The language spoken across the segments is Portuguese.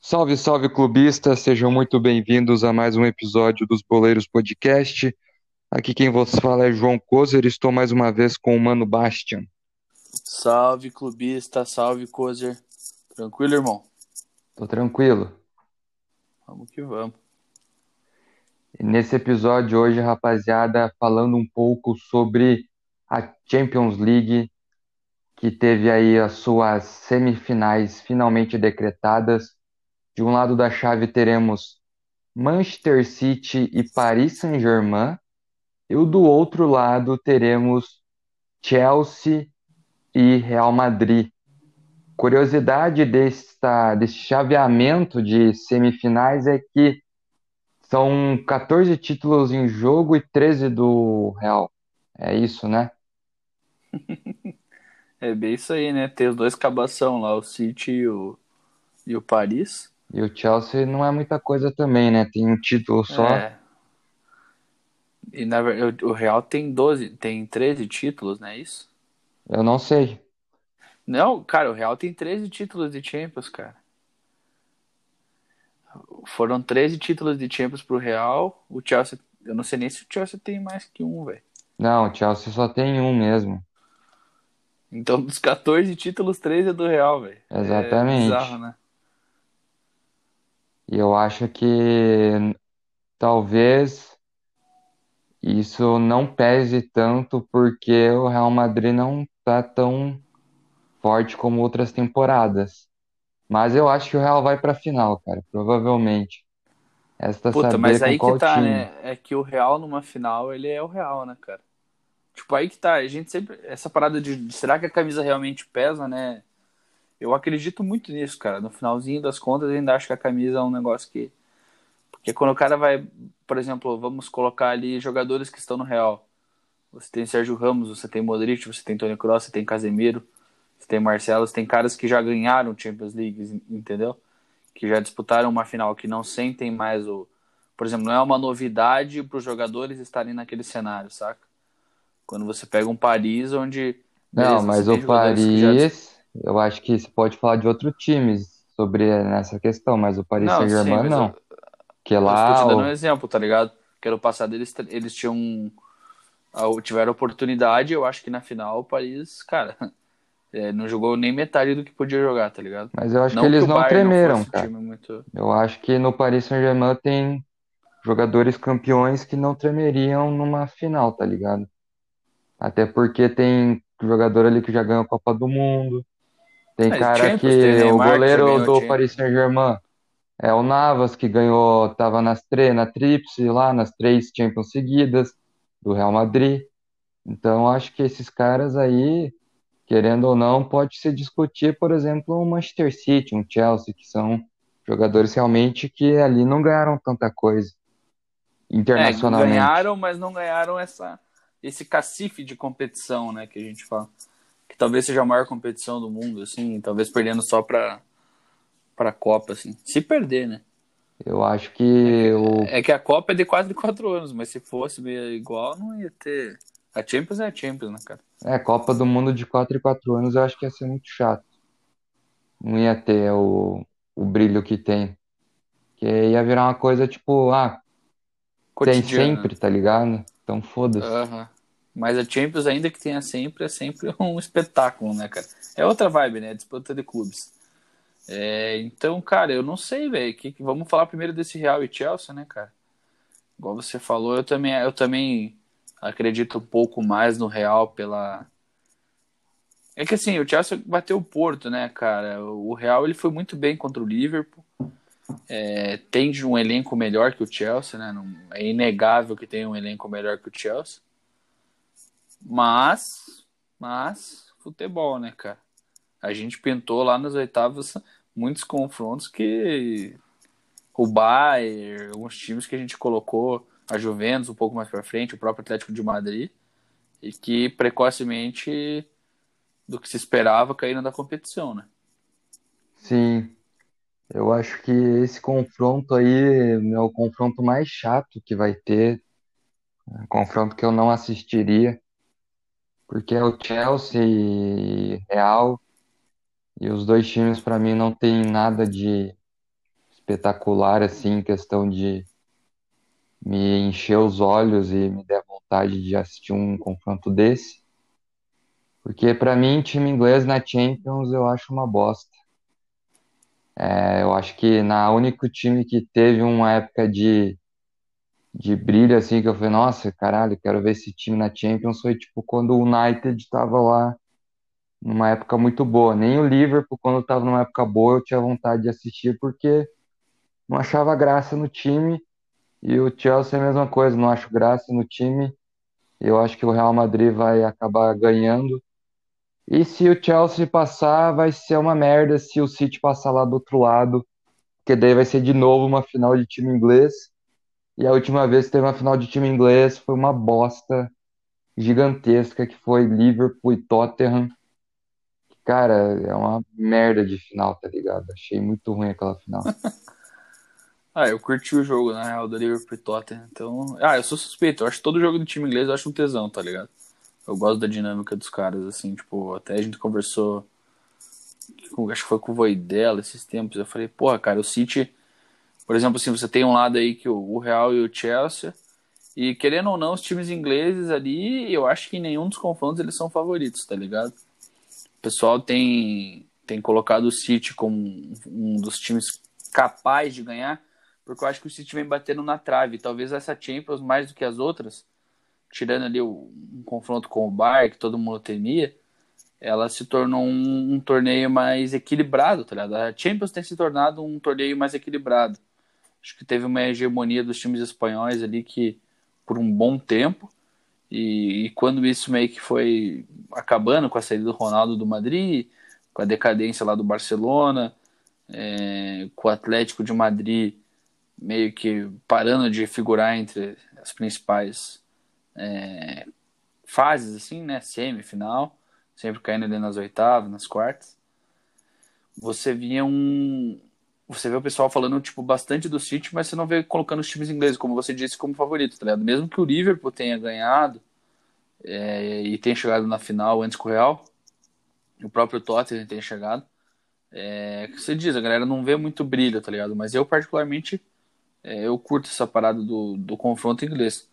Salve, salve clubistas, sejam muito bem-vindos a mais um episódio dos Boleiros Podcast. Aqui quem vos fala é João Kozer, estou mais uma vez com o Mano Bastian. Salve clubista, salve Kozer. Tranquilo, irmão? Tô tranquilo. Vamos que vamos. Nesse episódio hoje, rapaziada, falando um pouco sobre a Champions League, que teve aí as suas semifinais finalmente decretadas. De um lado da chave teremos Manchester City e Paris Saint-Germain, e do outro lado teremos Chelsea e Real Madrid. Curiosidade desta, desse chaveamento de semifinais é que são 14 títulos em jogo e 13 do Real. É isso, né? é bem isso aí, né? Tem os dois cabação lá, o City e o, e o Paris. E o Chelsea não é muita coisa também, né? Tem um título só. É. E na verdade, o Real tem 12, tem 13 títulos, não é isso? Eu não sei. Não, cara, o Real tem 13 títulos de Champions, cara. Foram 13 títulos de Champions pro Real. O Chelsea, eu não sei nem se o Chelsea tem mais que um, velho. Não, o Chelsea só tem um mesmo. Então, dos 14 títulos, 13 é do Real, velho. Exatamente. É bizarro, né? E eu acho que talvez isso não pese tanto porque o Real Madrid não tá tão forte como outras temporadas. Mas eu acho que o Real vai para a final, cara, provavelmente. Esta Puta, mas aí que tá, time. né? É que o Real numa final, ele é o Real, né, cara? Tipo, aí que tá. A gente sempre. Essa parada de será que a camisa realmente pesa, né? Eu acredito muito nisso, cara. No finalzinho das contas, eu ainda acho que a camisa é um negócio que. Porque quando o cara vai, por exemplo, vamos colocar ali jogadores que estão no Real. Você tem Sérgio Ramos, você tem Modric, você tem Toni Kroos, você tem Casemiro, você tem Marcelo, você tem caras que já ganharam Champions League, entendeu? Que já disputaram uma final, que não sentem mais o. Por exemplo, não é uma novidade para os jogadores estarem naquele cenário, saca? Quando você pega um Paris onde. Não, mas o Paris eu acho que você pode falar de outros times sobre nessa questão, mas o Paris Saint-Germain não. Eu, que lá. Eu estou te dando um exemplo, tá ligado? Que ano passado eles, eles tinham. Tiveram oportunidade, eu acho que na final o Paris, cara, é, não jogou nem metade do que podia jogar, tá ligado? Mas eu acho não que eles que não tremeram, não cara. Muito... Eu acho que no Paris Saint-Germain tem jogadores campeões que não tremeriam numa final, tá ligado? Até porque tem jogador ali que já ganhou a Copa do Mundo, tem é, cara que o goleiro do Paris Saint-Germain é o Navas, que ganhou, tava nas três, na tríplice lá, nas três Champions seguidas, do Real Madrid. Então, acho que esses caras aí, querendo ou não, pode se discutir, por exemplo, um Manchester City, um Chelsea, que são jogadores realmente que ali não ganharam tanta coisa internacionalmente. É, ganharam, mas não ganharam essa, esse cacife de competição, né, que a gente fala talvez seja a maior competição do mundo, assim, talvez perdendo só para para a Copa, assim. Se perder, né? Eu acho que o... é que a Copa é de quase quatro anos, mas se fosse igual, não ia ter. A Champions é a Champions, né, cara? É, Copa do Mundo de 4 e 4 anos eu acho que ia ser muito chato. Não ia ter o, o brilho que tem. Que ia virar uma coisa tipo, ah, tem sempre, tá ligado? Então foda-se. Uhum. Mas a Champions, ainda que tenha sempre, é sempre um espetáculo, né, cara? É outra vibe, né? Disputa de clubes. É, então, cara, eu não sei, velho. Que, que, vamos falar primeiro desse Real e Chelsea, né, cara? Igual você falou, eu também, eu também acredito um pouco mais no Real pela. É que assim, o Chelsea bateu o Porto, né, cara? O Real ele foi muito bem contra o Liverpool. É, tem um elenco melhor que o Chelsea, né? Não, é inegável que tem um elenco melhor que o Chelsea. Mas, mas, futebol, né, cara? A gente pintou lá nas oitavas muitos confrontos que o Bayern, alguns times que a gente colocou, a Juventus um pouco mais para frente, o próprio Atlético de Madrid, e que precocemente do que se esperava caíram da competição, né? Sim. Eu acho que esse confronto aí é o confronto mais chato que vai ter Um confronto que eu não assistiria, porque é o Chelsea e Real, e os dois times para mim não tem nada de espetacular assim, em questão de me encher os olhos e me der vontade de assistir um confronto desse. Porque para mim, time inglês na Champions eu acho uma bosta. É, eu acho que na único time que teve uma época de, de brilho, assim, que eu falei, nossa, caralho, quero ver esse time na Champions, foi tipo quando o United estava lá numa época muito boa. Nem o Liverpool, quando estava numa época boa, eu tinha vontade de assistir, porque não achava graça no time. E o Chelsea é a mesma coisa, não acho graça no time. Eu acho que o Real Madrid vai acabar ganhando. E se o Chelsea passar, vai ser uma merda se o City passar lá do outro lado, porque daí vai ser de novo uma final de time inglês. E a última vez que teve uma final de time inglês foi uma bosta gigantesca que foi Liverpool e Tottenham. Cara, é uma merda de final, tá ligado? Achei muito ruim aquela final. ah, eu curti o jogo, na real, do Liverpool e Tottenham. Então, ah, eu sou suspeito. Eu acho todo jogo do time inglês eu acho um tesão, tá ligado? Eu gosto da dinâmica dos caras, assim, tipo, até a gente conversou, acho que foi com o Voidela esses tempos, eu falei, porra, cara, o City, por exemplo, assim, você tem um lado aí que o, Real e o Chelsea, e querendo ou não, os times ingleses ali, eu acho que em nenhum dos confrontos eles são favoritos, tá ligado? O pessoal tem, tem colocado o City como um dos times capazes de ganhar, porque eu acho que o City vem batendo na trave. Talvez essa Champions, mais do que as outras, tirando ali o, um confronto com o Bar, que todo mundo temia, ela se tornou um, um, torneio mais equilibrado, tá ligado? A Champions tem se tornado um torneio mais equilibrado. Acho que teve uma hegemonia dos times espanhóis ali que por um bom tempo e, e quando isso meio que foi acabando com a saída do Ronaldo do Madrid, com a decadência lá do Barcelona, é, com o Atlético de Madrid meio que parando de figurar entre as principais é, fases, assim, né? Semifinal, sempre caindo ali nas oitavas, nas quartas. Você via um. Você vê o pessoal falando, tipo, bastante do City, mas você não vê colocando os times ingleses, como você disse, como favorito, tá ligado? Mesmo que o Liverpool tenha ganhado é, e tenha chegado na final antes com o Real, o próprio Tottenham tenha chegado. É, que você diz, a galera não vê muito brilho, tá ligado? Mas eu, particularmente, é, eu curto essa parada do, do confronto inglês.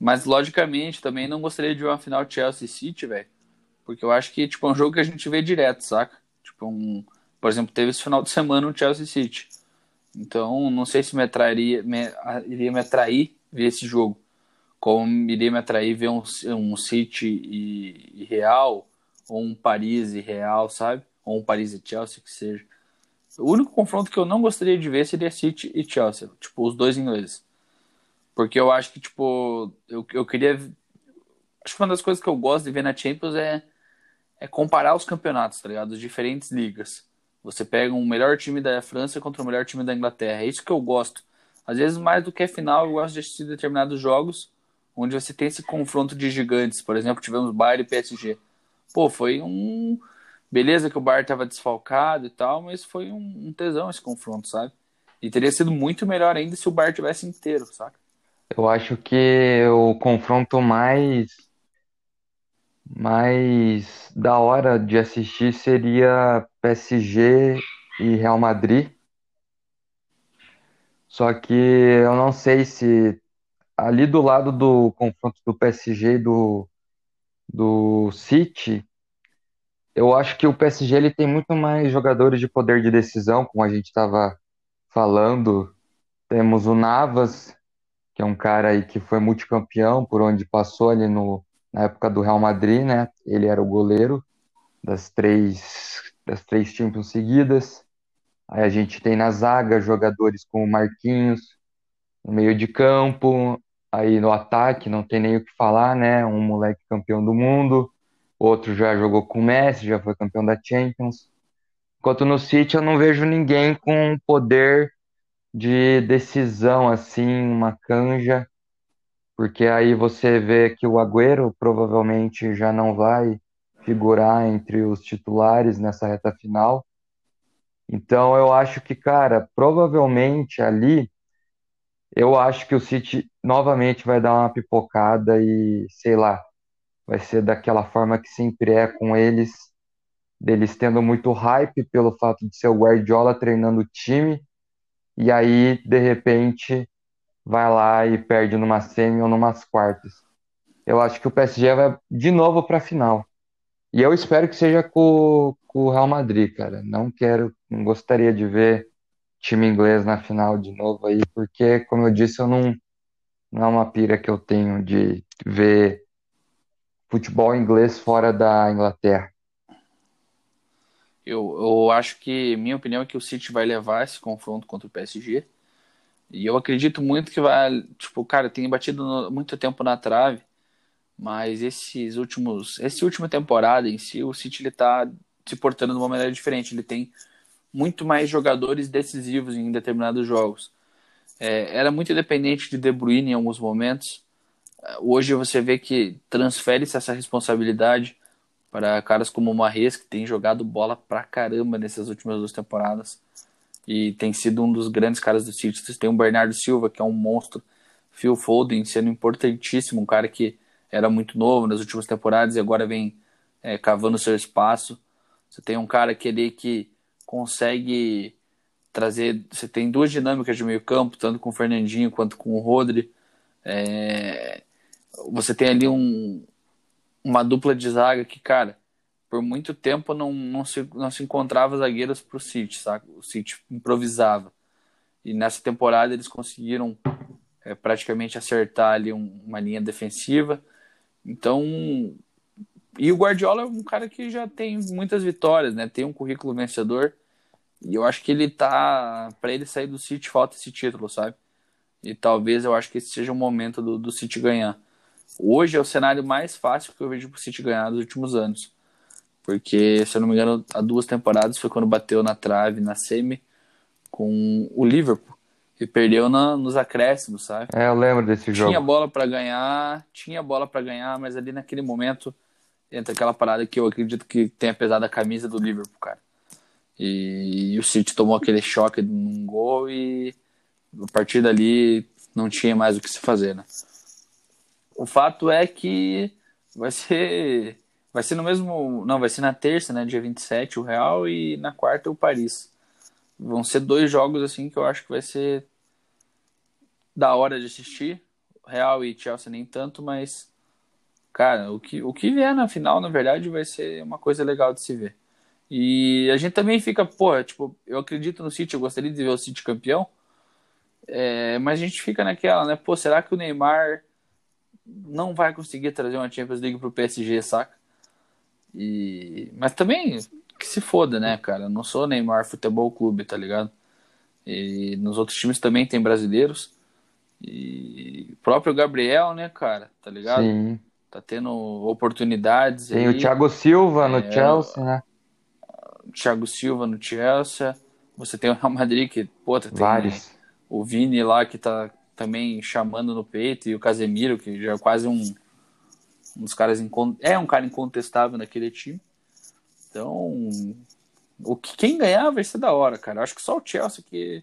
Mas, logicamente, também não gostaria de ver uma final Chelsea City, velho. Porque eu acho que, tipo, é um jogo que a gente vê direto, saca? Tipo, um... Por exemplo, teve esse final de semana um Chelsea City. Então, não sei se me atrairia, me, iria me atrair ver esse jogo. Como iria me atrair ver um, um City e, e Real, ou um Paris e Real, sabe? Ou um Paris e Chelsea, que seja. O único confronto que eu não gostaria de ver seria City e Chelsea. Tipo, os dois ingleses. Porque eu acho que, tipo, eu, eu queria. Acho que uma das coisas que eu gosto de ver na Champions é, é comparar os campeonatos, tá ligado? As diferentes ligas. Você pega um melhor time da França contra o melhor time da Inglaterra. É isso que eu gosto. Às vezes, mais do que a final, eu gosto de assistir determinados jogos onde você tem esse confronto de gigantes. Por exemplo, tivemos Bayern e PSG. Pô, foi um. Beleza que o Bayern estava desfalcado e tal, mas foi um, um tesão esse confronto, sabe? E teria sido muito melhor ainda se o Bayern tivesse inteiro, saca? Eu acho que o confronto mais mais da hora de assistir seria PSG e Real Madrid. Só que eu não sei se ali do lado do confronto do PSG e do, do City, eu acho que o PSG ele tem muito mais jogadores de poder de decisão, como a gente estava falando. Temos o Navas, que é um cara aí que foi multicampeão por onde passou ali no, na época do Real Madrid, né? Ele era o goleiro das três, das três Champions seguidas. Aí a gente tem na zaga jogadores como Marquinhos, no meio de campo, aí no ataque não tem nem o que falar, né? Um moleque campeão do mundo, outro já jogou com o Messi, já foi campeão da Champions. Enquanto no City eu não vejo ninguém com poder de decisão, assim, uma canja, porque aí você vê que o Agüero provavelmente já não vai figurar entre os titulares nessa reta final. Então eu acho que, cara, provavelmente ali Eu acho que o City novamente vai dar uma pipocada e, sei lá, vai ser daquela forma que sempre é com eles, deles tendo muito hype pelo fato de ser o Guardiola treinando o time, e aí, de repente, vai lá e perde numa semi ou numas quartas. Eu acho que o PSG vai de novo para a final. E eu espero que seja com, com o Real Madrid, cara. Não quero, não gostaria de ver time inglês na final de novo aí, porque, como eu disse, eu não, não é uma pira que eu tenho de ver futebol inglês fora da Inglaterra. Eu, eu acho que, minha opinião é que o City vai levar esse confronto contra o PSG. E eu acredito muito que vai, tipo, cara, tem batido no, muito tempo na trave, mas esses últimos, essa última temporada em si, o City ele tá se portando de uma maneira diferente. Ele tem muito mais jogadores decisivos em determinados jogos. É, era muito dependente de De Bruyne em alguns momentos. Hoje você vê que transfere-se essa responsabilidade para caras como o Marres, que tem jogado bola pra caramba nessas últimas duas temporadas e tem sido um dos grandes caras do City. Você tem o Bernardo Silva, que é um monstro, Phil Foden sendo importantíssimo, um cara que era muito novo nas últimas temporadas e agora vem é, cavando seu espaço. Você tem um cara que ele que consegue trazer. Você tem duas dinâmicas de meio campo, tanto com o Fernandinho quanto com o Rodri. É, você tem ali um, uma dupla de zaga que, cara, por muito tempo não, não, se, não se encontrava zagueiros para o City, sabe? O City improvisava. E nessa temporada eles conseguiram é, praticamente acertar ali um, uma linha defensiva. Então, e o Guardiola é um cara que já tem muitas vitórias, né? Tem um currículo vencedor. E eu acho que ele tá. para ele sair do City, falta esse título, sabe? E talvez eu acho que esse seja o momento do, do City ganhar. Hoje é o cenário mais fácil que eu vejo pro City ganhar nos últimos anos. Porque, se eu não me engano, há duas temporadas foi quando bateu na trave, na semi, com o Liverpool. E perdeu na, nos acréscimos, sabe? É, eu lembro desse jogo. Tinha bola para ganhar, tinha bola para ganhar, mas ali naquele momento entra aquela parada que eu acredito que tenha pesado a camisa do Liverpool, cara. E, e o City tomou aquele choque num gol e a partir dali não tinha mais o que se fazer, né? O fato é que vai ser vai ser no mesmo, não, vai ser na terça, né, dia 27 o Real e na quarta o Paris. Vão ser dois jogos assim que eu acho que vai ser da hora de assistir. Real e Chelsea nem tanto, mas cara, o que, o que vier na final, na verdade, vai ser uma coisa legal de se ver. E a gente também fica, pô, tipo, eu acredito no City, eu gostaria de ver o City campeão, é, mas a gente fica naquela, né? Pô, será que o Neymar não vai conseguir trazer uma Champions League pro PSG, saca? E... Mas também, que se foda, né, cara? Eu não sou Neymar Futebol Clube, tá ligado? E nos outros times também tem brasileiros. E o próprio Gabriel, né, cara? Tá ligado? Sim. Tá tendo oportunidades. Tem aí. o Thiago Silva no é, Chelsea, né? Thiago Silva no Chelsea. Você tem o Real Madrid que, pô, tem Vários. o Vini lá que tá também chamando no peito, e o Casemiro, que já é quase um, um dos caras. É um cara incontestável naquele time. Então, o que, quem ganhar vai ser da hora, cara. Acho que só o Chelsea que.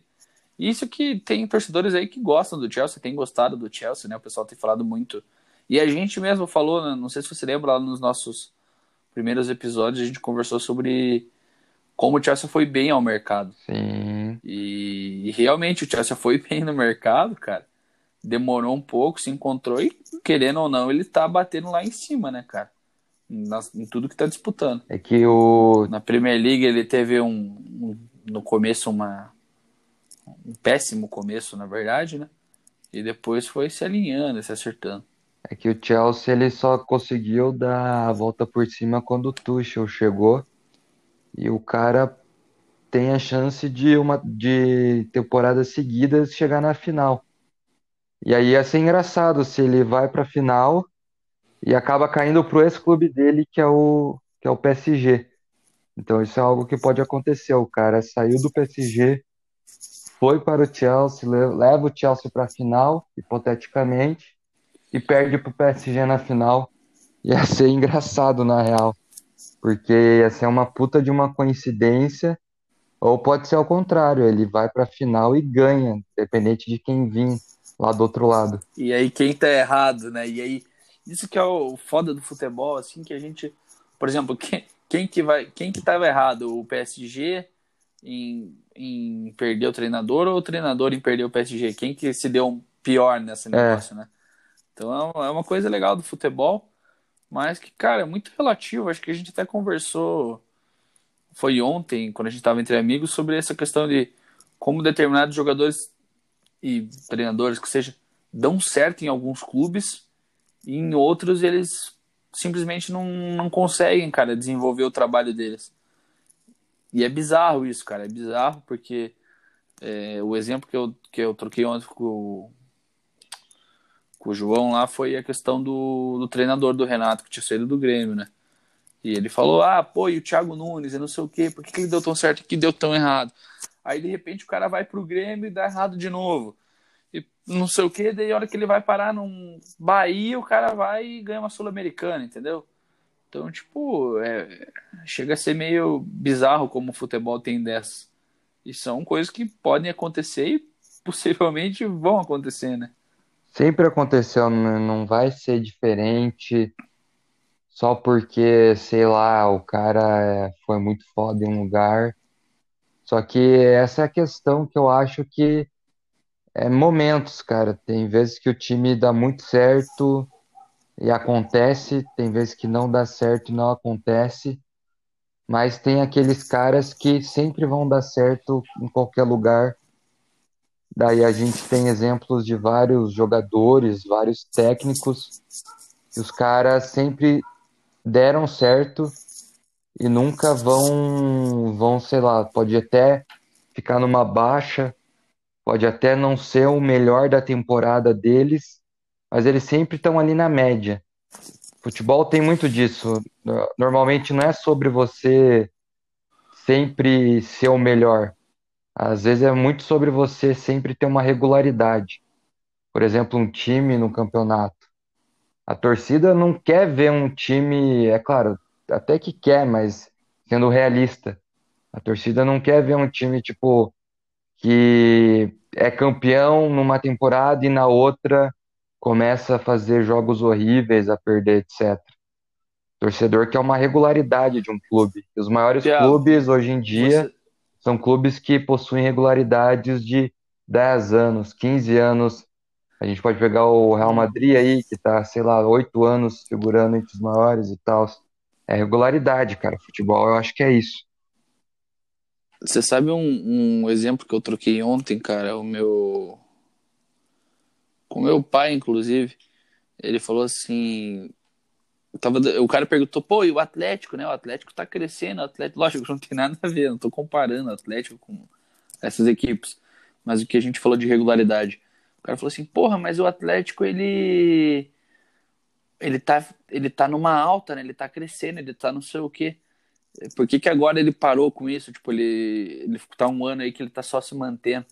Isso que tem torcedores aí que gostam do Chelsea, tem gostado do Chelsea, né? O pessoal tem falado muito. E a gente mesmo falou, né? não sei se você lembra lá nos nossos primeiros episódios, a gente conversou sobre como o Chelsea foi bem ao mercado. Sim. E, e, realmente o Chelsea foi bem no mercado, cara. Demorou um pouco, se encontrou e, querendo ou não, ele tá batendo lá em cima, né, cara? Nas, em tudo que tá disputando. É que o. Na Premier League ele teve um. um no começo, uma. Um péssimo começo, na verdade, né? E depois foi se alinhando, se acertando. É que o Chelsea ele só conseguiu dar a volta por cima quando o Tuchel chegou e o cara tem a chance de uma de temporadas seguidas chegar na final. E aí ia ser engraçado se ele vai para a final e acaba caindo pro ex-clube dele, que é o que é o PSG. Então isso é algo que pode acontecer. O cara saiu do PSG, foi para o Chelsea, leva o Chelsea para a final, hipoteticamente, e perde para o PSG na final. Ia ser engraçado, na real. Porque ia ser uma puta de uma coincidência, ou pode ser ao contrário, ele vai pra final e ganha, independente de quem vir. lá do outro lado. E aí quem tá errado, né? E aí, isso que é o foda do futebol, assim, que a gente, por exemplo, quem, quem que vai, quem que tava errado? O PSG em, em perder o treinador ou o treinador em perder o PSG? Quem que se deu pior nesse é. negócio, é. né? Então é uma coisa legal do futebol, mas que, cara, é muito relativo. Acho que a gente até conversou, foi ontem, quando a gente estava entre amigos, sobre essa questão de como determinados jogadores e treinadores que seja dão certo em alguns clubes e em outros eles simplesmente não, não conseguem, cara, desenvolver o trabalho deles. E é bizarro isso, cara, é bizarro porque é, o exemplo que eu, que eu troquei ontem com, com o João lá foi a questão do, do treinador do Renato, que tinha saído do Grêmio, né? E ele falou, ah, pô, e o Thiago Nunes, eu não sei o quê, por que, que ele deu tão certo e que deu tão errado? Aí de repente o cara vai pro Grêmio e dá errado de novo. E não sei o que, daí a hora que ele vai parar num Bahia, o cara vai e ganha uma Sul-Americana, entendeu? Então, tipo, é, chega a ser meio bizarro como o futebol tem dessas. E são coisas que podem acontecer e possivelmente vão acontecer, né? Sempre aconteceu, não vai ser diferente só porque, sei lá, o cara é, foi muito foda em um lugar só que essa é a questão que eu acho que é momentos, cara. Tem vezes que o time dá muito certo e acontece, tem vezes que não dá certo e não acontece, mas tem aqueles caras que sempre vão dar certo em qualquer lugar. Daí a gente tem exemplos de vários jogadores, vários técnicos, que os caras sempre deram certo e nunca vão, vão, sei lá, pode até ficar numa baixa, pode até não ser o melhor da temporada deles, mas eles sempre estão ali na média. Futebol tem muito disso. Normalmente não é sobre você sempre ser o melhor. Às vezes é muito sobre você sempre ter uma regularidade. Por exemplo, um time no campeonato. A torcida não quer ver um time, é claro, até que quer, mas sendo realista. A torcida não quer ver um time tipo que é campeão numa temporada e na outra começa a fazer jogos horríveis, a perder, etc. Torcedor quer uma regularidade de um clube. Os maiores yeah. clubes hoje em dia Você... são clubes que possuem regularidades de 10 anos, 15 anos. A gente pode pegar o Real Madrid aí, que está, sei lá, 8 anos figurando entre os maiores e tal. É regularidade, cara. Futebol eu acho que é isso. Você sabe um, um exemplo que eu troquei ontem, cara? O meu. Com meu pai, inclusive. Ele falou assim. Tava, o cara perguntou, pô, e o Atlético, né? O Atlético tá crescendo, o Atlético, lógico, não tem nada a ver, não tô comparando o Atlético com essas equipes. Mas o que a gente falou de regularidade. O cara falou assim, porra, mas o Atlético, ele ele tá, ele tá numa alta, né? Ele tá crescendo, ele tá não sei o quê. Por que, que agora ele parou com isso? Tipo, ele, ele tá um ano aí que ele tá só se mantendo.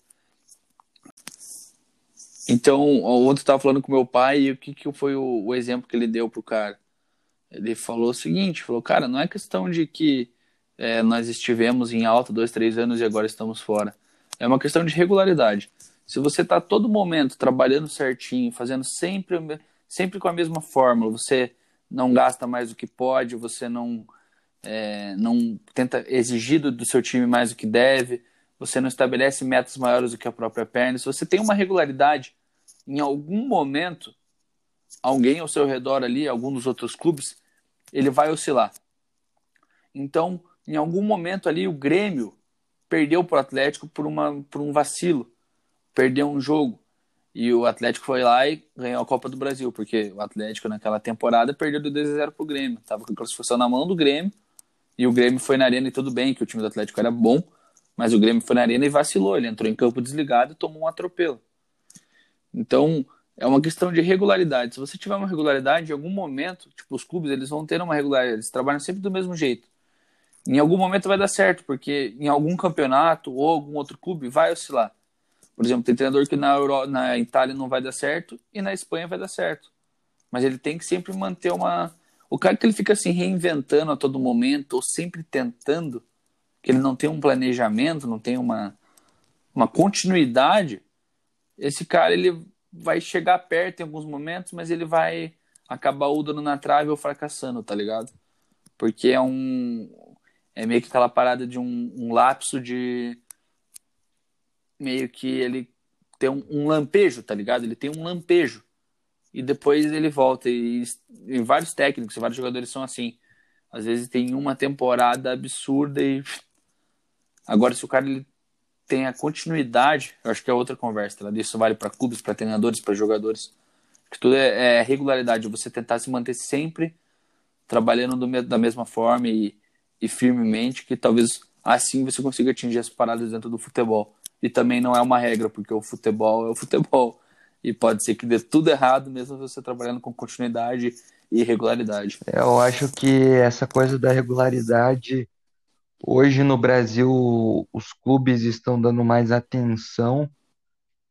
Então, ontem eu tava falando com meu pai e o que, que foi o, o exemplo que ele deu pro cara? Ele falou o seguinte, falou, cara, não é questão de que é, nós estivemos em alta dois, três anos e agora estamos fora. É uma questão de regularidade. Se você tá todo momento trabalhando certinho, fazendo sempre sempre com a mesma fórmula. Você não gasta mais do que pode, você não, é, não tenta exigir do, do seu time mais do que deve, você não estabelece metas maiores do que a própria perna. Se você tem uma regularidade, em algum momento, alguém ao seu redor ali, algum dos outros clubes, ele vai oscilar. Então, em algum momento ali, o Grêmio perdeu para o Atlético por, uma, por um vacilo, perdeu um jogo. E o Atlético foi lá e ganhou a Copa do Brasil, porque o Atlético naquela temporada perdeu do 2 a 0 pro Grêmio. Tava com a classificação na mão do Grêmio. E o Grêmio foi na arena e tudo bem, que o time do Atlético era bom, mas o Grêmio foi na arena e vacilou. Ele entrou em campo desligado e tomou um atropelo. Então, é uma questão de regularidade. Se você tiver uma regularidade, em algum momento, tipo, os clubes, eles vão ter uma regularidade. Eles trabalham sempre do mesmo jeito. Em algum momento vai dar certo, porque em algum campeonato ou algum outro clube vai oscilar. Por exemplo, tem treinador que na, Euro, na Itália não vai dar certo e na Espanha vai dar certo. Mas ele tem que sempre manter uma. O cara que ele fica se assim, reinventando a todo momento, ou sempre tentando, que ele não tem um planejamento, não tem uma, uma continuidade, esse cara ele vai chegar perto em alguns momentos, mas ele vai acabar ou dando na trave ou fracassando, tá ligado? Porque é um. É meio que aquela parada de um, um lapso de. Meio que ele tem um, um, lampejo, tá ligado? Ele tem um lampejo. E depois ele volta. E, e vários técnicos, vários jogadores são assim. Às vezes tem uma temporada absurda e. Agora, se o cara ele tem a continuidade, eu acho que é outra conversa. Tá? Isso vale para clubes, para treinadores, para jogadores. Que tudo é, é, regularidade. Você tentar se manter sempre trabalhando do, da mesma forma e, e firmemente, que talvez assim você consiga atingir as paradas dentro do futebol. E também não é uma regra, porque o futebol é o futebol. E pode ser que dê tudo errado, mesmo você trabalhando com continuidade e regularidade. Eu acho que essa coisa da regularidade, hoje no Brasil, os clubes estão dando mais atenção,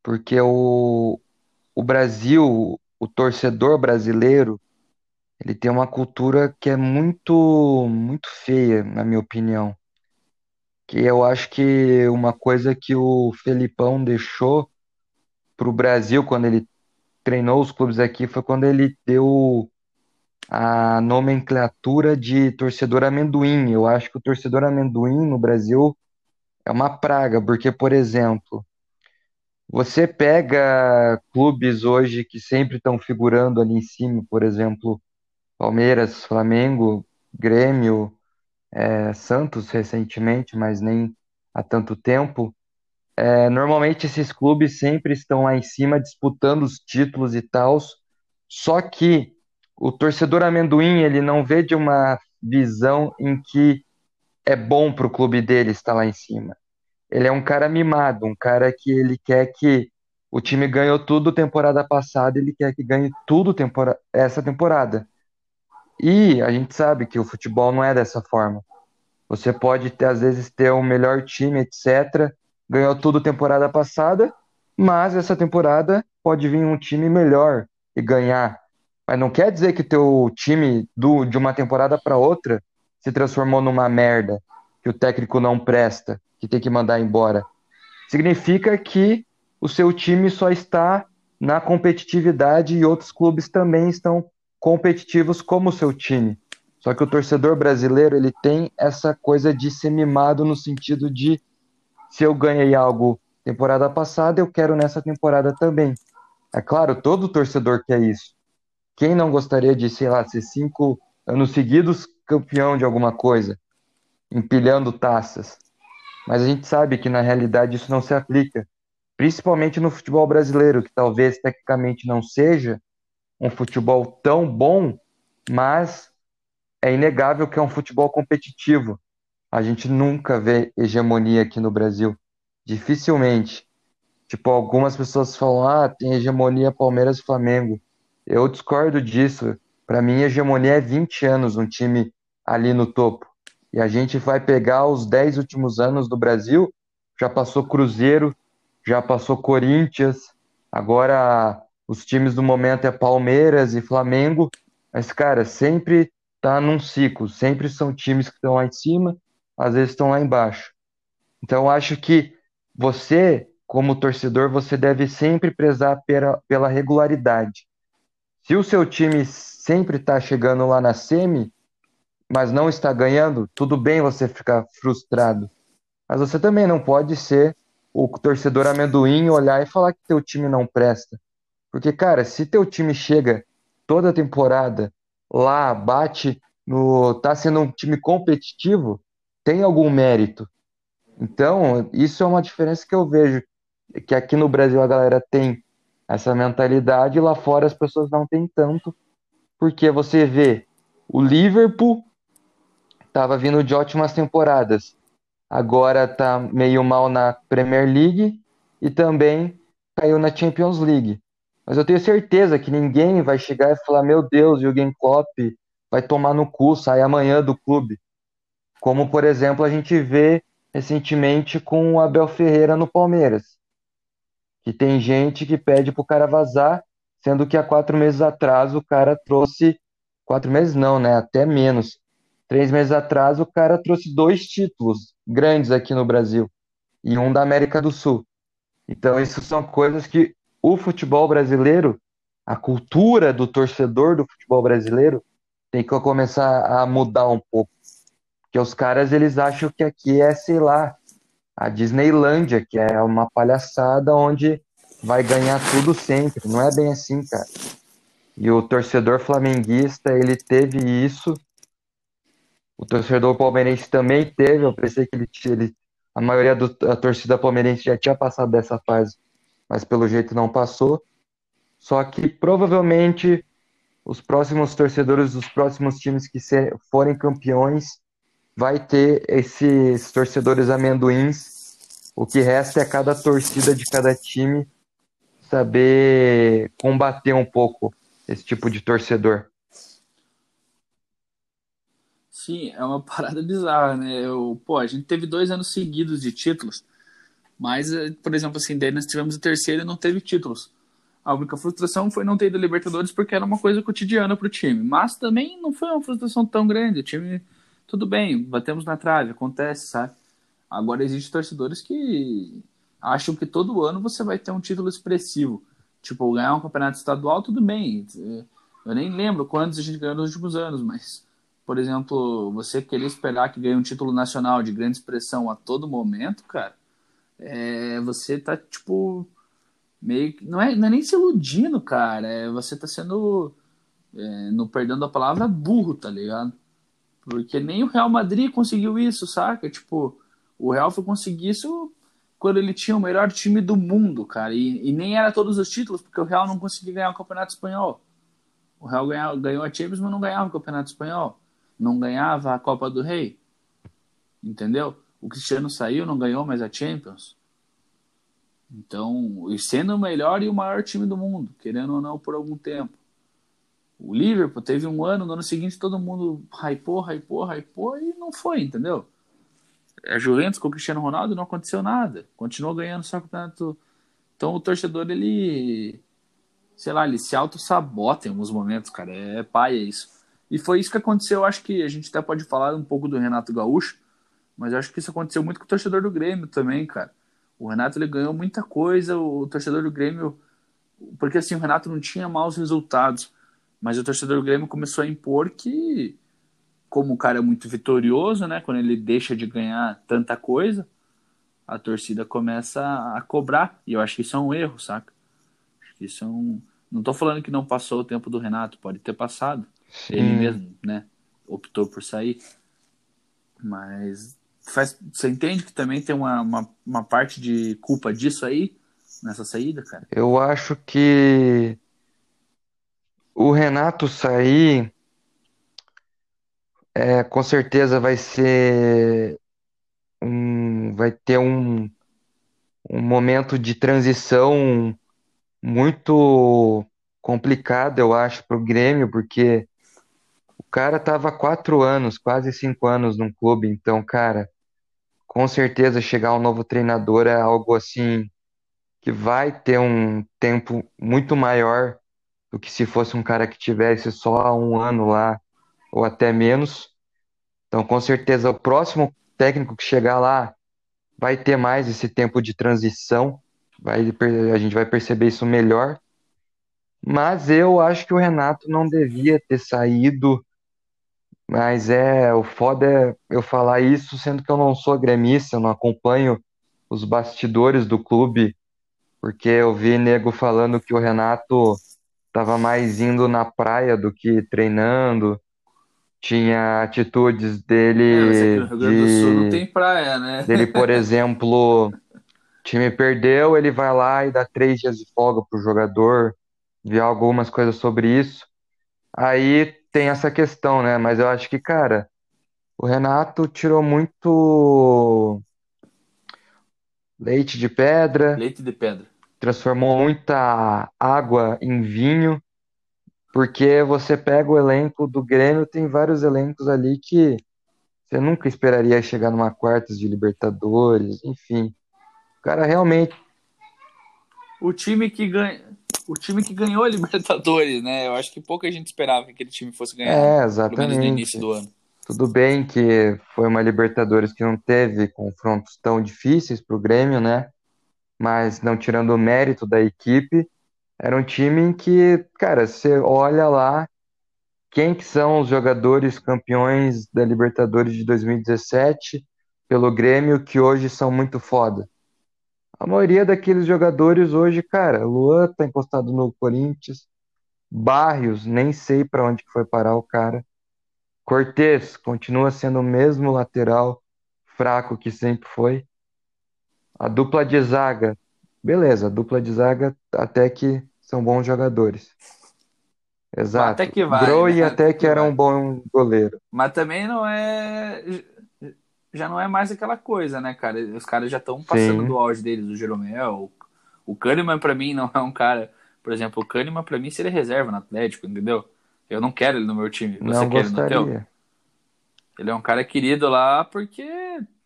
porque o, o Brasil, o torcedor brasileiro, ele tem uma cultura que é muito, muito feia, na minha opinião. Que eu acho que uma coisa que o Felipão deixou para o Brasil quando ele treinou os clubes aqui foi quando ele deu a nomenclatura de torcedor amendoim. Eu acho que o torcedor amendoim no Brasil é uma praga, porque, por exemplo, você pega clubes hoje que sempre estão figurando ali em cima, por exemplo, Palmeiras, Flamengo, Grêmio, é, Santos recentemente, mas nem há tanto tempo. É, normalmente esses clubes sempre estão lá em cima disputando os títulos e tal, só que o torcedor amendoim ele não vê de uma visão em que é bom para o clube dele estar lá em cima. Ele é um cara mimado, um cara que ele quer que o time ganhou tudo temporada passada, ele quer que ganhe tudo tempora essa temporada. E a gente sabe que o futebol não é dessa forma. Você pode ter, às vezes ter o melhor time, etc. Ganhou tudo temporada passada, mas essa temporada pode vir um time melhor e ganhar. Mas não quer dizer que teu time do, de uma temporada para outra se transformou numa merda, que o técnico não presta, que tem que mandar embora. Significa que o seu time só está na competitividade e outros clubes também estão competitivos como o seu time. Só que o torcedor brasileiro ele tem essa coisa de ser mimado no sentido de se eu ganhei algo temporada passada, eu quero nessa temporada também. É claro, todo torcedor quer isso. Quem não gostaria de, sei lá, ser cinco anos seguidos campeão de alguma coisa, empilhando taças? Mas a gente sabe que na realidade isso não se aplica, principalmente no futebol brasileiro, que talvez tecnicamente não seja, um futebol tão bom, mas é inegável que é um futebol competitivo. A gente nunca vê hegemonia aqui no Brasil. Dificilmente. Tipo, algumas pessoas falam, ah, tem hegemonia Palmeiras e Flamengo. Eu discordo disso. Para mim, hegemonia é 20 anos um time ali no topo. E a gente vai pegar os 10 últimos anos do Brasil, já passou Cruzeiro, já passou Corinthians, agora os times do momento é Palmeiras e Flamengo, mas, cara, sempre tá num ciclo, sempre são times que estão lá em cima, às vezes estão lá embaixo. Então, acho que você, como torcedor, você deve sempre prezar pela, pela regularidade. Se o seu time sempre está chegando lá na semi, mas não está ganhando, tudo bem você ficar frustrado. Mas você também não pode ser o torcedor amendoim, olhar e falar que teu time não presta. Porque, cara, se teu time chega toda temporada lá, bate no. tá sendo um time competitivo, tem algum mérito. Então, isso é uma diferença que eu vejo. Que aqui no Brasil a galera tem essa mentalidade, lá fora as pessoas não têm tanto. Porque você vê o Liverpool estava vindo de ótimas temporadas. Agora tá meio mal na Premier League e também caiu na Champions League. Mas eu tenho certeza que ninguém vai chegar e falar: Meu Deus, Jürgen Klopp vai tomar no cu, sai amanhã do clube. Como, por exemplo, a gente vê recentemente com o Abel Ferreira no Palmeiras. Que tem gente que pede pro cara vazar, sendo que há quatro meses atrás o cara trouxe. Quatro meses não, né? Até menos. Três meses atrás o cara trouxe dois títulos grandes aqui no Brasil e um da América do Sul. Então, isso são coisas que o futebol brasileiro, a cultura do torcedor do futebol brasileiro tem que começar a mudar um pouco. Porque os caras, eles acham que aqui é, sei lá, a Disneylândia, que é uma palhaçada onde vai ganhar tudo sempre. Não é bem assim, cara. E o torcedor flamenguista, ele teve isso. O torcedor palmeirense também teve. Eu pensei que ele, ele a maioria da torcida palmeirense já tinha passado dessa fase, mas pelo jeito não passou. Só que provavelmente os próximos torcedores dos próximos times que forem campeões vai ter esses torcedores amendoins. O que resta é cada torcida de cada time saber combater um pouco esse tipo de torcedor. Sim, é uma parada bizarra, né? Eu, pô, a gente teve dois anos seguidos de títulos, mas, eh, por exemplo, assim, daí nós tivemos o terceiro e não teve títulos. A única frustração foi não ter ido Libertadores porque era uma coisa cotidiana pro time. Mas também não foi uma frustração tão grande. O time, tudo bem, batemos na trave, acontece, sabe? Agora existem torcedores que acham que todo ano você vai ter um título expressivo. Tipo, ganhar um campeonato estadual, tudo bem. Eu nem lembro quantos a gente ganhou nos últimos anos, mas, por exemplo, você querer esperar que ganhe um título nacional de grande expressão a todo momento, cara, é, você tá, tipo, meio que. Não é, não é nem se iludindo, cara. É, você tá sendo. É, não perdendo a palavra burro, tá ligado? Porque nem o Real Madrid conseguiu isso, saca? Tipo, o Real foi conseguir isso quando ele tinha o melhor time do mundo, cara. E, e, nem era todos os títulos, porque o Real não conseguia ganhar o Campeonato Espanhol. O Real ganhava, ganhou a Champions, mas não ganhava o Campeonato Espanhol. Não ganhava a Copa do Rei. Entendeu? O Cristiano saiu, não ganhou mais a Champions. Então, e sendo o melhor e o maior time do mundo, querendo ou não, por algum tempo. O Liverpool teve um ano, no ano seguinte todo mundo hypou, hypou, hypou e não foi, entendeu? a Juventus com o Cristiano Ronaldo não aconteceu nada. Continuou ganhando só o campeonato. Então o torcedor, ele. Sei lá, ele se auto-sabota em alguns momentos, cara. É pai, é isso. E foi isso que aconteceu. Acho que a gente até pode falar um pouco do Renato Gaúcho, mas acho que isso aconteceu muito com o torcedor do Grêmio também, cara. O Renato ele ganhou muita coisa, o torcedor do Grêmio. Porque assim, o Renato não tinha maus resultados, mas o torcedor do Grêmio começou a impor que como o cara é muito vitorioso, né? Quando ele deixa de ganhar tanta coisa, a torcida começa a cobrar. E eu acho que isso é um erro, saca? Acho que isso é um. Não tô falando que não passou o tempo do Renato, pode ter passado. Sim. Ele mesmo, né? Optou por sair. Mas faz, você entende que também tem uma, uma, uma parte de culpa disso aí, nessa saída, cara? Eu acho que o Renato sair é, com certeza vai ser um, vai ter um, um momento de transição muito complicado, eu acho, para o Grêmio, porque o cara tava quatro anos, quase cinco anos num clube, então, cara, com certeza chegar um novo treinador é algo assim que vai ter um tempo muito maior do que se fosse um cara que tivesse só um ano lá ou até menos. Então, com certeza, o próximo técnico que chegar lá vai ter mais esse tempo de transição, vai, a gente vai perceber isso melhor. Mas eu acho que o Renato não devia ter saído. Mas é, o foda é eu falar isso, sendo que eu não sou gremista, eu não acompanho os bastidores do clube, porque eu vi nego falando que o Renato estava mais indo na praia do que treinando, tinha atitudes dele. É, Rio Grande do Sul não tem praia, né? Dele, por exemplo, time perdeu, ele vai lá e dá três dias de folga pro jogador. Vi algumas coisas sobre isso. Aí tem essa questão, né? Mas eu acho que, cara, o Renato tirou muito leite de pedra. Leite de pedra. Transformou muita água em vinho. Porque você pega o elenco do Grêmio, tem vários elencos ali que você nunca esperaria chegar numa quartas de Libertadores, enfim. O cara realmente. O time que ganha. O time que ganhou a Libertadores, né? Eu acho que pouca gente esperava que aquele time fosse ganhar. É, exatamente. no início do ano. Tudo bem que foi uma Libertadores que não teve confrontos tão difíceis para o Grêmio, né? Mas não tirando o mérito da equipe, era um time em que, cara, você olha lá quem que são os jogadores campeões da Libertadores de 2017 pelo Grêmio que hoje são muito foda. A maioria daqueles jogadores hoje, cara, Luan tá encostado no Corinthians, Barrios, nem sei para onde que foi parar o cara. Cortez continua sendo o mesmo lateral fraco que sempre foi. A dupla de zaga, beleza, a dupla de zaga até que são bons jogadores. Exato. Até que vai. Groi né? até que, era um bom goleiro. Mas também não é. Já não é mais aquela coisa, né, cara? Os caras já estão passando Sim. do auge deles, o Jeromel. O Kahneman, pra mim, não é um cara. Por exemplo, o Kahneman, pra mim, seria reserva no Atlético, entendeu? Eu não quero ele no meu time. Você não quer gostaria. ele no teu? Ele é um cara querido lá porque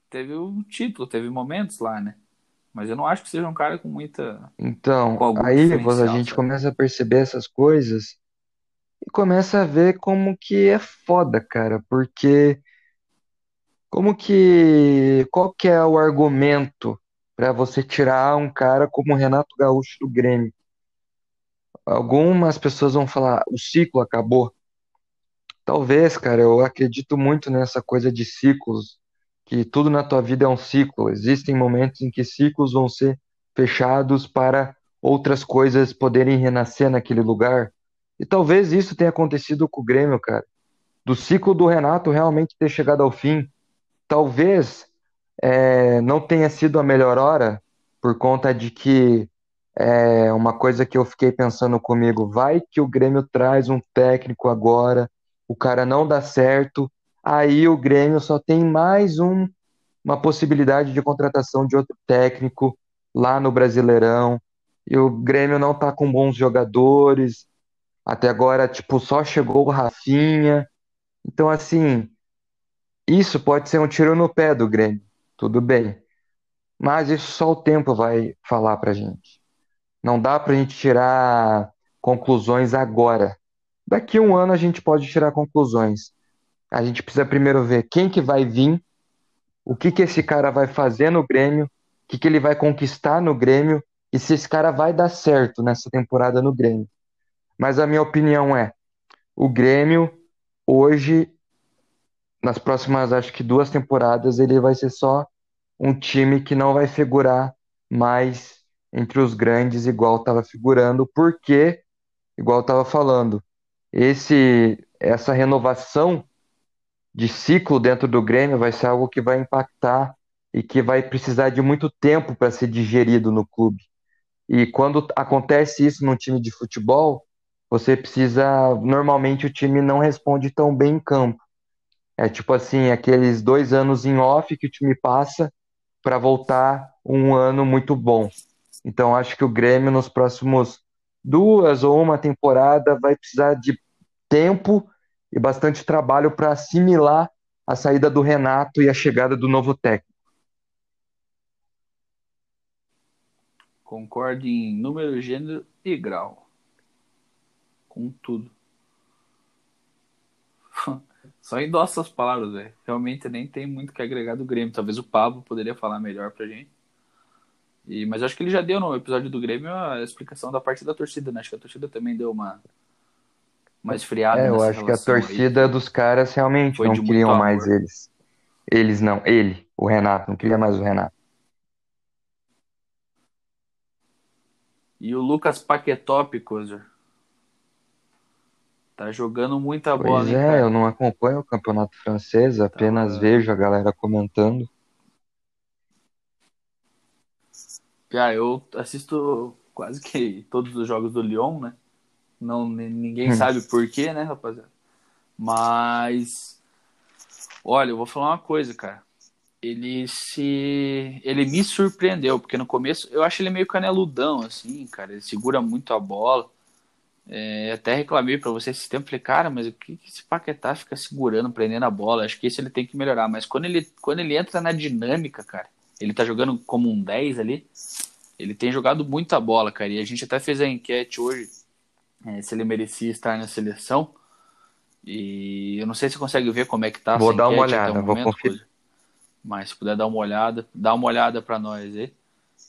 teve um título, teve momentos lá, né? Mas eu não acho que seja um cara com muita. Então, com aí a gente sabe? começa a perceber essas coisas e começa a ver como que é foda, cara, porque como que qual que é o argumento para você tirar um cara como o Renato Gaúcho do Grêmio? Algumas pessoas vão falar, o ciclo acabou. Talvez, cara, eu acredito muito nessa coisa de ciclos, que tudo na tua vida é um ciclo. Existem momentos em que ciclos vão ser fechados para outras coisas poderem renascer naquele lugar. E talvez isso tenha acontecido com o Grêmio, cara. Do ciclo do Renato realmente ter chegado ao fim. Talvez é, não tenha sido a melhor hora, por conta de que é uma coisa que eu fiquei pensando comigo, vai que o Grêmio traz um técnico agora, o cara não dá certo, aí o Grêmio só tem mais um, uma possibilidade de contratação de outro técnico lá no Brasileirão, e o Grêmio não tá com bons jogadores, até agora, tipo, só chegou o Rafinha. Então, assim, isso pode ser um tiro no pé do Grêmio, tudo bem. Mas isso só o tempo vai falar pra gente. Não dá pra gente tirar conclusões agora. Daqui a um ano a gente pode tirar conclusões. A gente precisa primeiro ver quem que vai vir, o que que esse cara vai fazer no Grêmio, o que que ele vai conquistar no Grêmio e se esse cara vai dar certo nessa temporada no Grêmio. Mas a minha opinião é: o Grêmio, hoje, nas próximas, acho que duas temporadas, ele vai ser só um time que não vai figurar mais entre os grandes, igual estava figurando, porque, igual estava falando, esse, essa renovação de ciclo dentro do Grêmio vai ser algo que vai impactar e que vai precisar de muito tempo para ser digerido no clube. E quando acontece isso num time de futebol, você precisa. Normalmente o time não responde tão bem em campo. É tipo assim, aqueles dois anos em off que o time passa para voltar um ano muito bom. Então acho que o Grêmio nos próximos duas ou uma temporada vai precisar de tempo e bastante trabalho para assimilar a saída do Renato e a chegada do novo técnico. Concordo em número, gênero e grau com tudo. Só endossa as palavras, velho. Realmente nem tem muito que agregar do Grêmio. Talvez o Pablo poderia falar melhor pra gente. E, mas acho que ele já deu no episódio do Grêmio a explicação da parte da torcida, né? Acho que a torcida também deu uma, uma esfriada. É, eu acho que a torcida aí. dos caras realmente Foi não queriam mais eles. Eles não, ele, o Renato, não queria mais o Renato. E o Lucas Paquetop, Cozer. Tá jogando muita bola, pois é, eu não acompanho o campeonato francês, apenas tá... vejo a galera comentando. Ah, eu assisto quase que todos os jogos do Lyon, né? Não, ninguém hum. sabe porquê, né, rapaziada? Mas, olha, eu vou falar uma coisa, cara. Ele se. Ele me surpreendeu, porque no começo eu acho ele meio caneludão, assim, cara. Ele segura muito a bola. É, até reclamei para você esse tempo, falei, cara, mas o que, que esse Paquetá fica segurando, prendendo a bola? Acho que isso ele tem que melhorar. Mas quando ele, quando ele entra na dinâmica, cara, ele tá jogando como um 10 ali, ele tem jogado muita bola, cara. E a gente até fez a enquete hoje é, se ele merecia estar na seleção. E eu não sei se você consegue ver como é que tá. Vou dar uma olhada, momento, vou conferir. Mas se puder dar uma olhada, dá uma olhada para nós aí.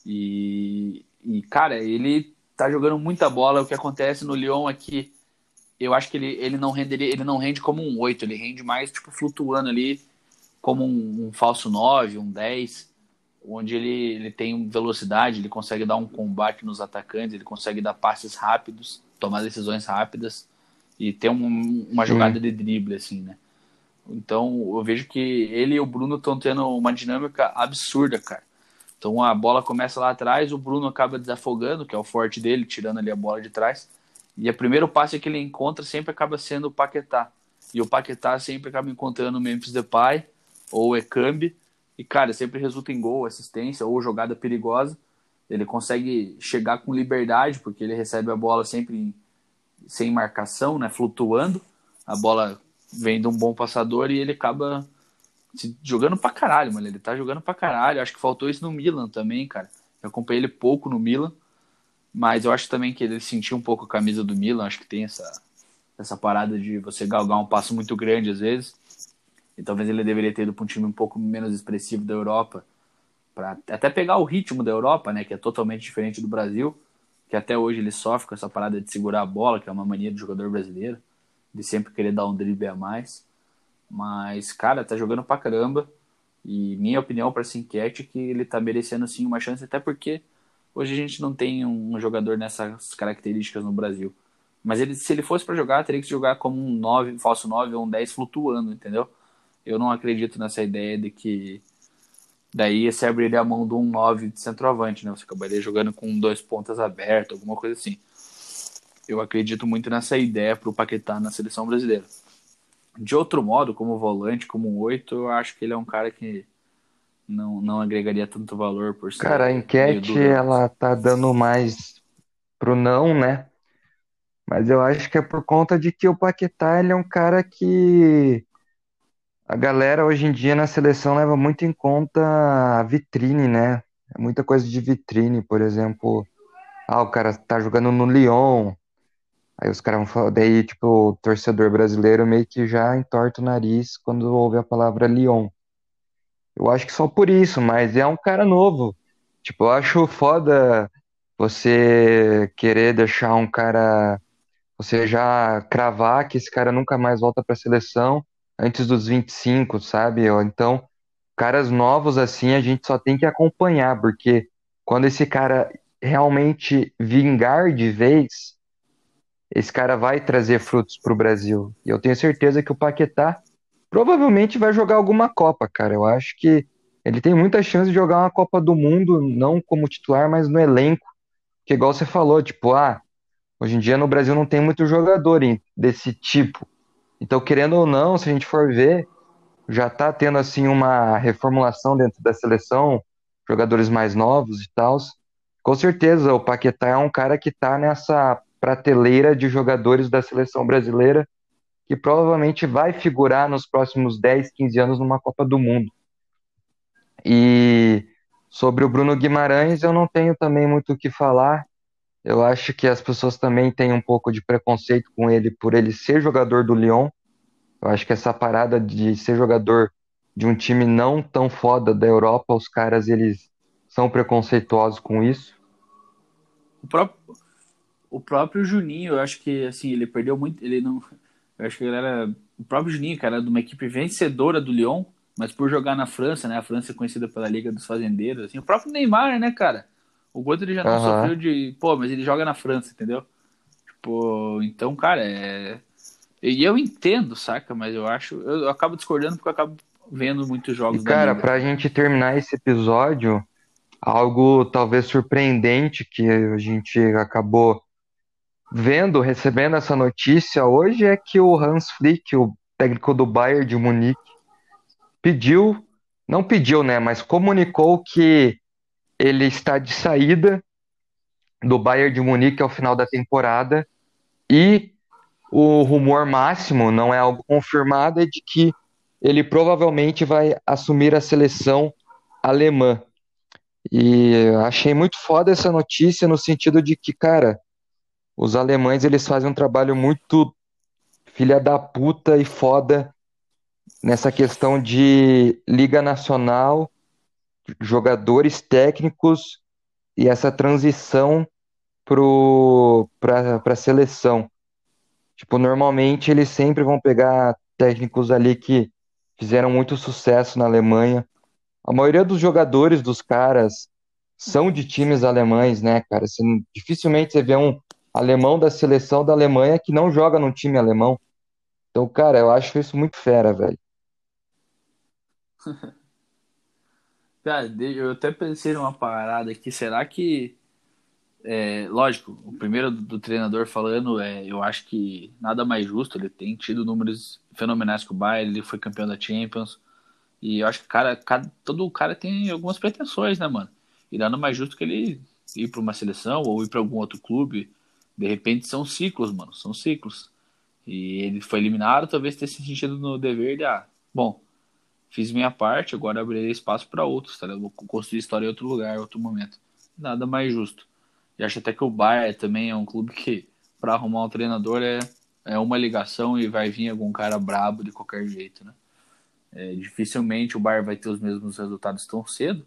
E, e, cara, ele tá jogando muita bola. O que acontece no Lyon é que eu acho que ele, ele não renderia, ele não rende como um 8, ele rende mais tipo flutuando ali como um, um falso 9, um 10, onde ele, ele tem velocidade, ele consegue dar um combate nos atacantes, ele consegue dar passes rápidos, tomar decisões rápidas e ter um, uma jogada de drible assim, né? Então eu vejo que ele e o Bruno estão tendo uma dinâmica absurda, cara. Então a bola começa lá atrás, o Bruno acaba desafogando, que é o forte dele, tirando ali a bola de trás. E o primeiro passe que ele encontra sempre acaba sendo o Paquetá. E o Paquetá sempre acaba encontrando o Memphis Depay ou o Ekambi. E, cara, sempre resulta em gol, assistência ou jogada perigosa. Ele consegue chegar com liberdade, porque ele recebe a bola sempre sem marcação, né? Flutuando. A bola vem de um bom passador e ele acaba jogando pra caralho, mano. Ele tá jogando pra caralho. Acho que faltou isso no Milan também, cara. Eu acompanhei ele pouco no Milan. Mas eu acho também que ele sentiu um pouco a camisa do Milan. Acho que tem essa, essa parada de você galgar um passo muito grande às vezes. E talvez ele deveria ter ido para um time um pouco menos expressivo da Europa. Para até pegar o ritmo da Europa, né? Que é totalmente diferente do Brasil. Que até hoje ele sofre com essa parada de segurar a bola, que é uma mania do jogador brasileiro. De sempre querer dar um drible a mais. Mas, cara, tá jogando pra caramba. E minha opinião para essa enquete é que ele tá merecendo sim uma chance, até porque Hoje a gente não tem um jogador nessas características no Brasil. Mas ele, se ele fosse para jogar, teria que jogar como um 9, falso 9 ou um 10 flutuando, entendeu? Eu não acredito nessa ideia de que daí você abriria a mão de um 9 de centroavante, né? Você acabaria jogando com dois pontas abertas, alguma coisa assim. Eu acredito muito nessa ideia para o Paquetá na seleção brasileira. De outro modo, como volante, como um 8, eu acho que ele é um cara que não, não agregaria tanto valor por ser. Cara, a enquete ela tá dando mais pro não, né? Mas eu acho que é por conta de que o Paquetá ele é um cara que a galera hoje em dia na seleção leva muito em conta a vitrine, né? É muita coisa de vitrine, por exemplo, ah, o cara tá jogando no Lyon. Aí os caras vão falar, daí, tipo, o torcedor brasileiro meio que já entorta o nariz quando ouve a palavra Lyon. Eu acho que só por isso, mas é um cara novo. Tipo, eu acho foda você querer deixar um cara. Você já cravar que esse cara nunca mais volta pra seleção antes dos 25, sabe? Então, caras novos assim a gente só tem que acompanhar, porque quando esse cara realmente vingar de vez, esse cara vai trazer frutos pro Brasil. E eu tenho certeza que o Paquetá provavelmente vai jogar alguma Copa, cara. Eu acho que ele tem muita chance de jogar uma Copa do Mundo, não como titular, mas no elenco. Que igual você falou, tipo, ah, hoje em dia no Brasil não tem muito jogador desse tipo. Então, querendo ou não, se a gente for ver, já tá tendo assim uma reformulação dentro da seleção, jogadores mais novos e tal. Com certeza, o Paquetá é um cara que tá nessa prateleira de jogadores da seleção brasileira que provavelmente vai figurar nos próximos 10, 15 anos numa Copa do Mundo. E sobre o Bruno Guimarães, eu não tenho também muito o que falar. Eu acho que as pessoas também têm um pouco de preconceito com ele por ele ser jogador do Lyon. Eu acho que essa parada de ser jogador de um time não tão foda da Europa, os caras eles são preconceituosos com isso. O próprio, o próprio Juninho, eu acho que assim, ele perdeu muito, ele não eu acho que ele era o próprio Juninho, cara, de uma equipe vencedora do Lyon, mas por jogar na França, né? A França é conhecida pela Liga dos Fazendeiros, assim. O próprio Neymar, né, cara? O Guto ele já não uhum. sofreu de, pô, mas ele joga na França, entendeu? Tipo, então, cara, é e eu entendo, saca? Mas eu acho, eu acabo discordando porque eu acabo vendo muitos jogos. E, cara, pra gente terminar esse episódio, algo talvez surpreendente que a gente acabou vendo, recebendo essa notícia hoje é que o Hans Flick, o técnico do Bayern de Munique, pediu, não pediu, né, mas comunicou que ele está de saída do Bayern de Munique ao final da temporada e o rumor máximo, não é algo confirmado, é de que ele provavelmente vai assumir a seleção alemã. E achei muito foda essa notícia no sentido de que, cara, os alemães eles fazem um trabalho muito filha da puta e foda nessa questão de liga nacional, jogadores técnicos e essa transição para a seleção. Tipo, normalmente eles sempre vão pegar técnicos ali que fizeram muito sucesso na Alemanha. A maioria dos jogadores dos caras são de times alemães, né, cara? Você, dificilmente você vê um alemão da seleção da Alemanha que não joga num time alemão. Então, cara, eu acho isso muito fera, velho. Cara, eu até pensei numa parada aqui. Será que. É, lógico, o primeiro do, do, treinador falando, é, eu acho que nada mais justo. Ele tem tido números fenomenais com o Bayern, ele foi campeão da Champions. E eu acho que cara, cada, todo cara tem algumas pretensões, né, mano? E nada mais justo que ele ir para uma seleção ou ir para algum outro clube. De repente são ciclos, mano, são ciclos. E ele foi eliminado, talvez tenha se sentido no dever de, ah, bom, fiz minha parte, agora abrirei espaço para outros, tá? Vou construir história em outro lugar, em outro momento. Nada mais justo. E acho até que o Bayern também é um clube que, para arrumar um treinador, é, é uma ligação e vai vir algum cara brabo de qualquer jeito, né? É, dificilmente o Bayern vai ter os mesmos resultados tão cedo,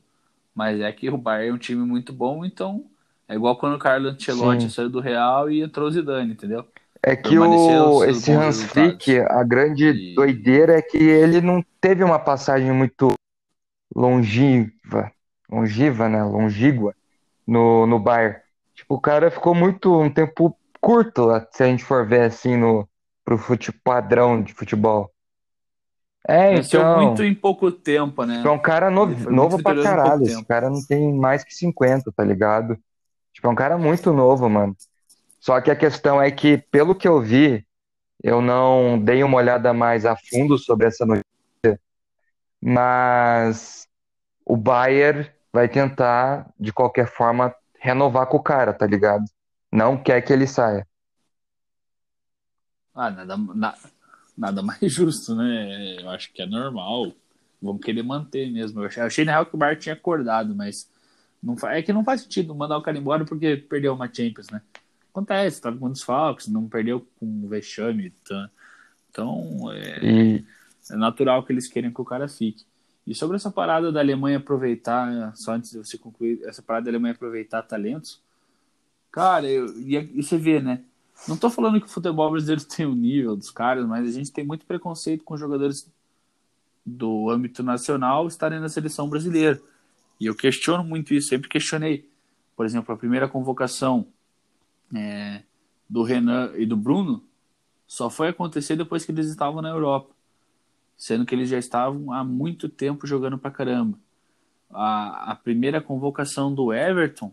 mas é que o Bayern é um time muito bom, então é igual quando o Carlos Ancelotti Sim. saiu do Real e entrou o Zidane, entendeu? É que o, esse Hans Flick, a grande e... doideira é que ele não teve uma passagem muito longiva, longiva, né? Longígua no, no Bayern. Tipo, o cara ficou muito um tempo curto, se a gente for ver assim no pro fute, padrão de futebol. É, então. muito em pouco tempo, né? É um cara novo, novo pra caralho. Esse cara não tem mais que 50, tá ligado? Tipo, é um cara muito novo, mano. Só que a questão é que, pelo que eu vi, eu não dei uma olhada mais a fundo sobre essa notícia, mas o Bayer vai tentar, de qualquer forma, renovar com o cara, tá ligado? Não quer que ele saia. Ah, nada, na, nada mais justo, né? Eu acho que é normal. Vamos querer manter mesmo. Eu achei, na real que o Bayern tinha acordado, mas não, é que não faz sentido mandar o cara embora porque perdeu uma Champions, né? Acontece, tava com desfalques, não perdeu com o vexame. Tá? Então, é, e... é natural que eles queiram que o cara fique. E sobre essa parada da Alemanha aproveitar, só antes de você concluir, essa parada da Alemanha aproveitar talentos, cara, eu, e, e você vê, né? Não tô falando que o futebol brasileiro tem o nível dos caras, mas a gente tem muito preconceito com jogadores do âmbito nacional estarem na seleção brasileira. E eu questiono muito isso, sempre questionei. Por exemplo, a primeira convocação é, do Renan e do Bruno só foi acontecer depois que eles estavam na Europa, sendo que eles já estavam há muito tempo jogando pra caramba. A, a primeira convocação do Everton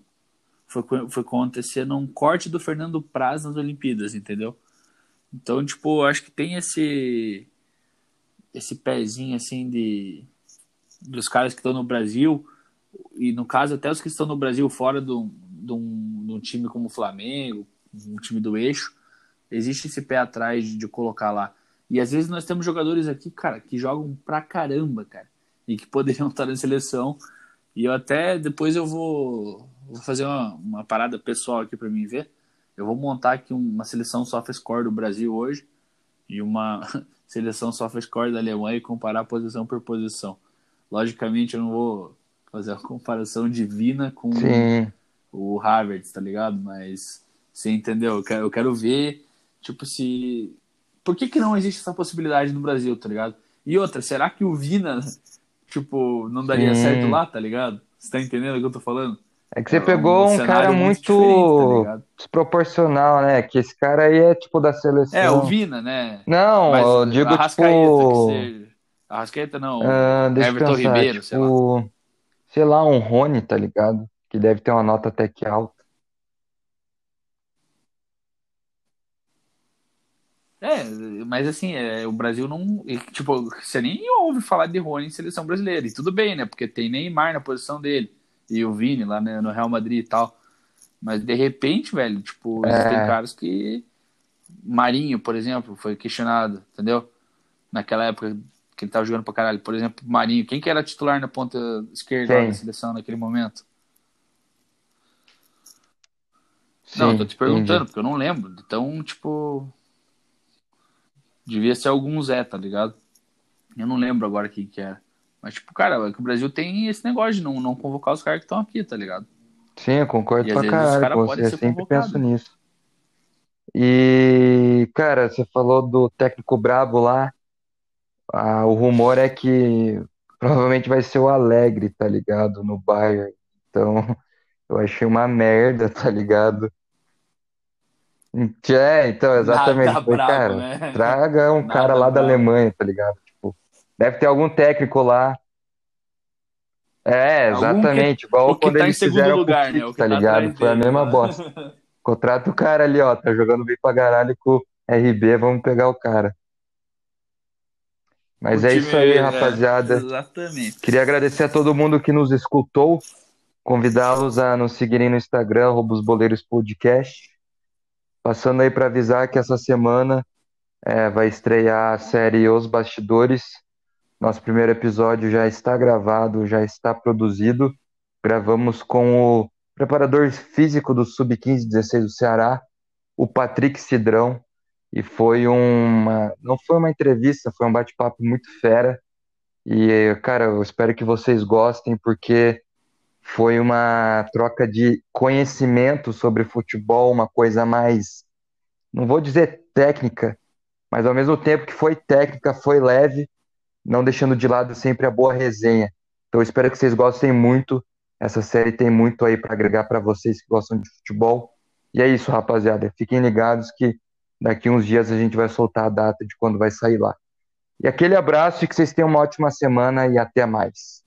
foi, foi acontecer num corte do Fernando Praz nas Olimpíadas, entendeu? Então, tipo, acho que tem esse esse pezinho assim de dos caras que estão no Brasil e no caso até os que estão no Brasil fora do, de um, de um time como o Flamengo, um time do eixo, existe esse pé atrás de, de, colocar lá. E às vezes nós temos jogadores aqui, cara, que jogam pra caramba, cara, e que poderiam estar na seleção. E eu até depois eu vou, vou fazer uma, uma parada pessoal aqui para mim ver. Eu vou montar aqui uma seleção score do Brasil hoje e uma seleção score da Alemanha e comparar posição por posição. Logicamente eu não vou fazer uma comparação divina com Sim o Harvard, tá ligado? Mas você entendeu? Eu quero, eu quero ver, tipo, se. Por que, que não existe essa possibilidade no Brasil, tá ligado? E outra, será que o Vina, tipo, não daria Sim. certo lá, tá ligado? Você tá entendendo o que eu tô falando? É que você é pegou um, um cara muito, tá desproporcional, né? Que esse cara aí é tipo da seleção. É, o Vina, né? Não, Mas, eu digo Arrascaeta, tipo. Arrascaeta não. Ah, Everton pensar, Ribeiro, tipo, sei lá. Sei lá, um Rony, tá ligado? Que deve ter uma nota até que alta. É, mas assim, é, o Brasil não. Tipo, você nem ouve falar de Rony em seleção brasileira. E tudo bem, né? Porque tem Neymar na posição dele. E o Vini lá né, no Real Madrid e tal. Mas de repente, velho, tipo, é. tem caras que. Marinho, por exemplo, foi questionado, entendeu? Naquela época que ele tava jogando pra caralho. Por exemplo, Marinho. Quem que era titular na ponta esquerda da seleção naquele momento? Sim, não, tô te perguntando, entendi. porque eu não lembro. Então, tipo. Devia ser algum Zé, tá ligado? Eu não lembro agora quem que era. Mas, tipo, cara, é que o Brasil tem esse negócio de não, não convocar os caras que estão aqui, tá ligado? Sim, eu concordo e, pra caralho com você. Eu sempre penso nisso. E, cara, você falou do técnico brabo lá. Ah, o rumor é que provavelmente vai ser o Alegre, tá ligado? No Bayern. Então, eu achei uma merda, tá ligado? É, então, exatamente. Nada Foi, bravo, cara, né? traga um Nada cara lá bravo. da Alemanha, tá ligado? Tipo, deve ter algum técnico lá. É, exatamente. Que, Igual quando tá eles fizeram lugar, o né? tá, tá ligado? Foi a mesma bosta. Contrata o cara ali, ó. Tá jogando bem pra caralho com o RB, vamos pegar o cara. Mas o é isso aí, é, rapaziada. Exatamente. Queria agradecer a todo mundo que nos escutou. Convidá-los a nos seguirem no Instagram, Robos Boleiros Podcast. Passando aí para avisar que essa semana é, vai estrear a série Os Bastidores. Nosso primeiro episódio já está gravado, já está produzido. Gravamos com o preparador físico do Sub-15 16 do Ceará, o Patrick Cidrão, e foi uma. Não foi uma entrevista, foi um bate-papo muito fera. E, cara, eu espero que vocês gostem, porque foi uma troca de conhecimento sobre futebol, uma coisa mais, não vou dizer técnica, mas ao mesmo tempo que foi técnica, foi leve, não deixando de lado sempre a boa resenha. Então espero que vocês gostem muito. Essa série tem muito aí para agregar para vocês que gostam de futebol. E é isso, rapaziada. Fiquem ligados que daqui uns dias a gente vai soltar a data de quando vai sair lá. E aquele abraço e que vocês tenham uma ótima semana e até mais.